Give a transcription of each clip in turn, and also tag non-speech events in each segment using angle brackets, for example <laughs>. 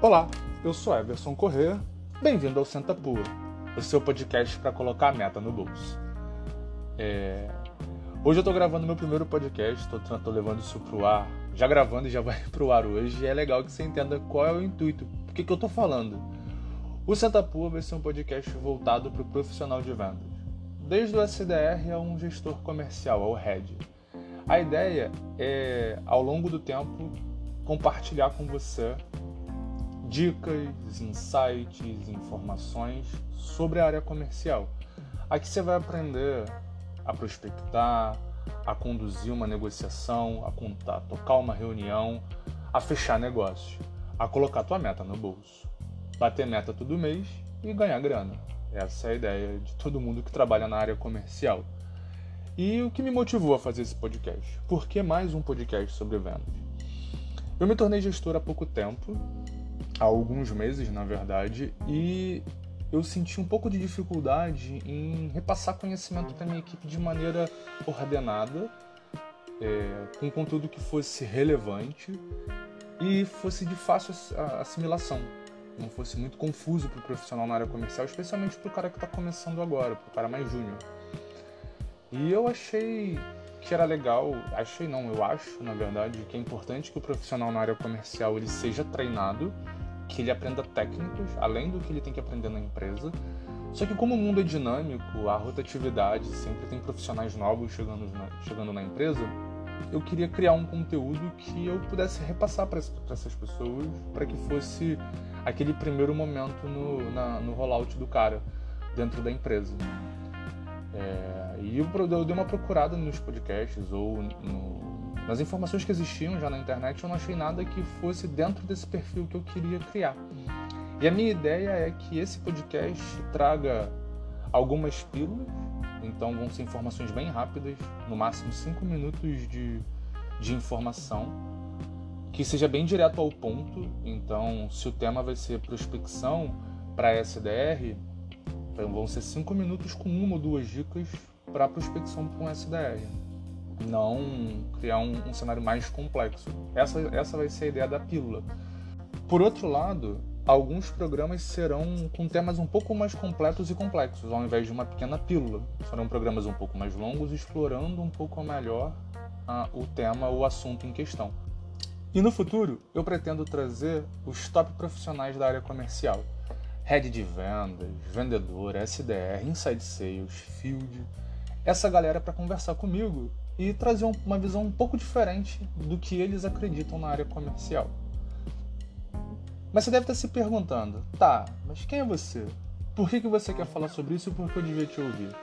Olá, eu sou Everson Corrêa. Bem-vindo ao Senta Pua, o seu podcast para colocar a meta no bolso. É... Hoje eu tô gravando meu primeiro podcast, tô levando isso pro ar, já gravando e já vai <laughs> pro ar hoje. E é legal que você entenda qual é o intuito, por que, que eu tô falando. O Senta Pua vai ser um podcast voltado para o profissional de vendas, desde o SDR a um gestor comercial, ao head. A ideia é, ao longo do tempo, compartilhar com você dicas, insights, informações sobre a área comercial. Aqui você vai aprender a prospectar, a conduzir uma negociação, a contar, tocar uma reunião, a fechar negócios, a colocar tua meta no bolso, bater meta todo mês e ganhar grana. Essa é a ideia de todo mundo que trabalha na área comercial. E o que me motivou a fazer esse podcast? Por que mais um podcast sobre vendas? Eu me tornei gestor há pouco tempo há alguns meses, na verdade, e eu senti um pouco de dificuldade em repassar conhecimento para minha equipe de maneira ordenada, é, com conteúdo que fosse relevante e fosse de fácil assimilação, não fosse muito confuso para o profissional na área comercial, especialmente para o cara que está começando agora, para o cara mais júnior. E eu achei que era legal, achei não, eu acho, na verdade, que é importante que o profissional na área comercial ele seja treinado que ele aprenda técnicas, além do que ele tem que aprender na empresa. Só que como o mundo é dinâmico, a rotatividade, sempre tem profissionais novos chegando na, chegando na empresa, eu queria criar um conteúdo que eu pudesse repassar para essas pessoas, para que fosse aquele primeiro momento no, na, no rollout do cara dentro da empresa. É, e eu, eu dei uma procurada nos podcasts ou no, nas informações que existiam já na internet, eu não achei nada que fosse dentro desse perfil que eu queria criar. E a minha ideia é que esse podcast traga algumas pílulas, então vão ser informações bem rápidas, no máximo 5 minutos de, de informação, que seja bem direto ao ponto. Então, se o tema vai ser prospecção para SDR, então vão ser 5 minutos com uma ou duas dicas para prospecção um SDR não criar um, um, cenário mais complexo. Essa, essa vai ser a ideia da pílula. Por outro lado, alguns programas serão com temas um pouco mais completos e complexos, ao invés de uma pequena pílula. Serão programas um pouco mais longos, explorando um pouco melhor ah, o tema ou assunto em questão. E no futuro, eu pretendo trazer os top profissionais da área comercial. Head de vendas, vendedor, SDR, Inside Sales, Field. Essa galera para conversar comigo e trazer uma visão um pouco diferente do que eles acreditam na área comercial. Mas você deve estar se perguntando, tá, mas quem é você? Por que, que você quer falar sobre isso e por que eu devia te ouvir?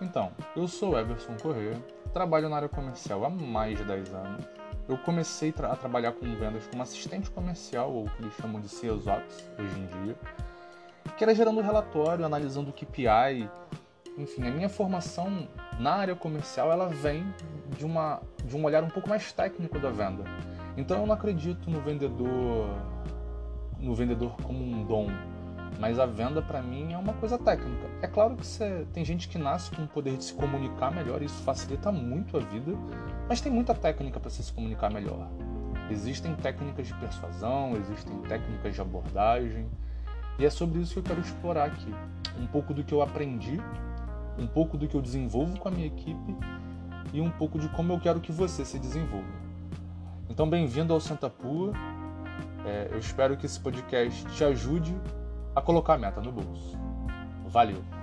Então, eu sou Everson Corrêa, trabalho na área comercial há mais de 10 anos. Eu comecei a trabalhar com vendas como assistente comercial, ou o que eles chamam de Sales Ops hoje em dia, que era gerando relatório, analisando o KPI, enfim, a minha formação na área comercial ela vem de, uma, de um olhar um pouco mais técnico da venda. Então eu não acredito no vendedor no vendedor como um dom, mas a venda para mim é uma coisa técnica. É claro que você, tem gente que nasce com o poder de se comunicar melhor, isso facilita muito a vida, mas tem muita técnica para se comunicar melhor. Existem técnicas de persuasão, existem técnicas de abordagem, e é sobre isso que eu quero explorar aqui. Um pouco do que eu aprendi um pouco do que eu desenvolvo com a minha equipe e um pouco de como eu quero que você se desenvolva. Então, bem-vindo ao Santa Pua. É, eu espero que esse podcast te ajude a colocar a meta no bolso. Valeu!